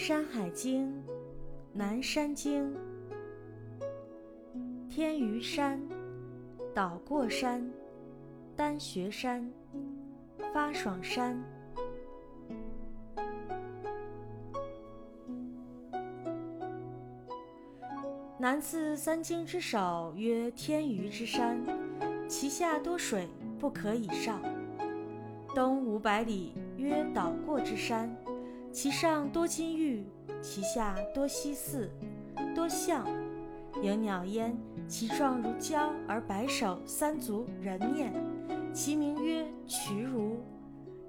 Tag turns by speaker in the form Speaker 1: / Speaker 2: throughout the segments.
Speaker 1: 山海经·南山经。天鱼山，岛过山，丹穴山，发爽山。南次三经之首，曰天鱼之山，其下多水，不可以上。东五百里，曰岛过之山。其上多金玉，其下多犀泗，多象，有鸟焉。其状如蛟，而白首，三足，人面。其名曰渠如，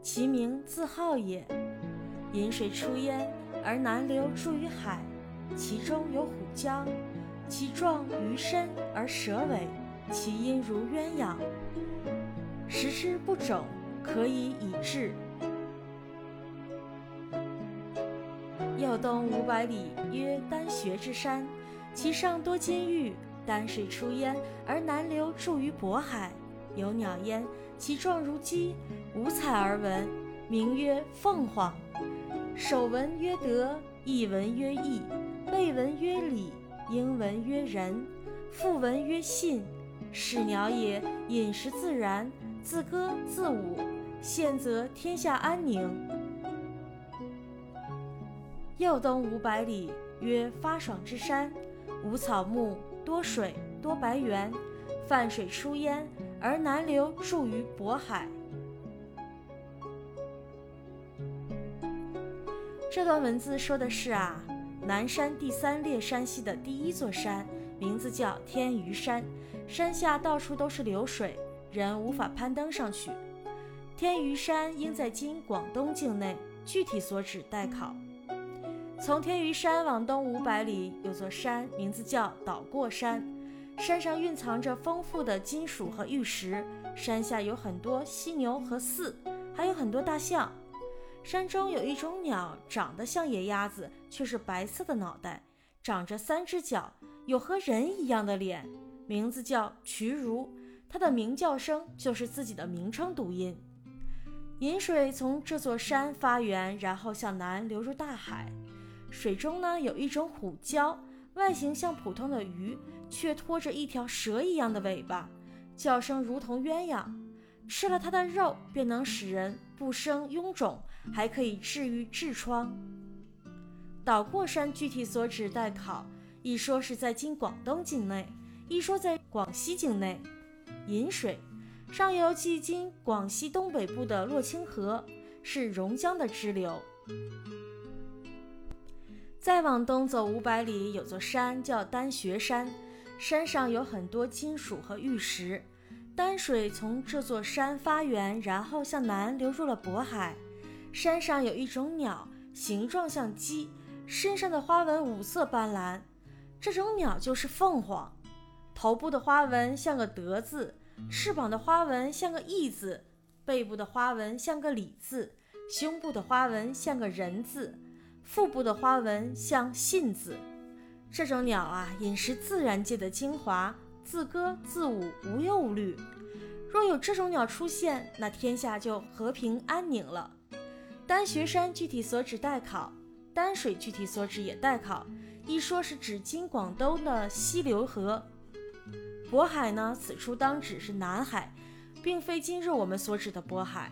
Speaker 1: 其名自号也。饮水出焉，而南流注于海。其中有虎蛟，其状鱼身而蛇尾，其音如鸳鸯。食之不肿，可以以治。右东五百里，曰丹穴之山，其上多金玉，丹水出焉，而南流注于渤海。有鸟焉，其状如鸡，五彩而文，名曰凤凰。首文曰德，意文曰义，背文曰礼，应文曰仁，复文曰信。是鸟也，饮食自然，自歌自舞，献则天下安宁。又东五百里，曰发爽之山，无草木，多水，多白猿，泛水出焉，而南流注于渤海。这段文字说的是啊，南山第三列山系的第一座山，名字叫天鱼山，山下到处都是流水，人无法攀登上去。天鱼山应在今广东境内，具体所指待考。从天鱼山往东五百里，有座山，名字叫岛过山。山上蕴藏着丰富的金属和玉石，山下有很多犀牛和兕，还有很多大象。山中有一种鸟，长得像野鸭子，却是白色的脑袋，长着三只脚，有和人一样的脸，名字叫渠如。它的鸣叫声就是自己的名称读音。饮水从这座山发源，然后向南流入大海。水中呢有一种虎蛟，外形像普通的鱼，却拖着一条蛇一样的尾巴，叫声如同鸳鸯。吃了它的肉，便能使人不生臃肿，还可以治愈痔疮。岛过山具体所指待考，一说是在今广东境内，一说在广西境内。饮水，上游即今广西东北部的洛清河，是榕江的支流。再往东走五百里，有座山叫丹穴山，山上有很多金属和玉石。丹水从这座山发源，然后向南流入了渤海。山上有一种鸟，形状像鸡，身上的花纹五色斑斓。这种鸟就是凤凰，头部的花纹像个德字，翅膀的花纹像个义字，背部的花纹像个礼字，胸部的花纹像个人字。腹部的花纹像信字，这种鸟啊，饮食自然界的精华，自歌自舞，无忧无虑。若有这种鸟出现，那天下就和平安宁了。丹穴山具体所指待考，丹水具体所指也待考。一说是指今广东的西流河，渤海呢，此处当指是南海，并非今日我们所指的渤海。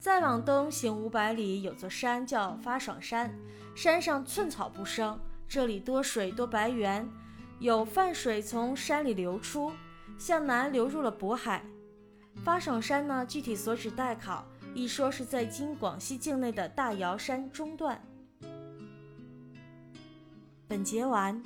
Speaker 1: 再往东行五百里，有座山叫发爽山，山上寸草不生，这里多水多白猿，有泛水从山里流出，向南流入了渤海。发爽山呢，具体所指待考，一说是在今广西境内的大瑶山中段。本节完。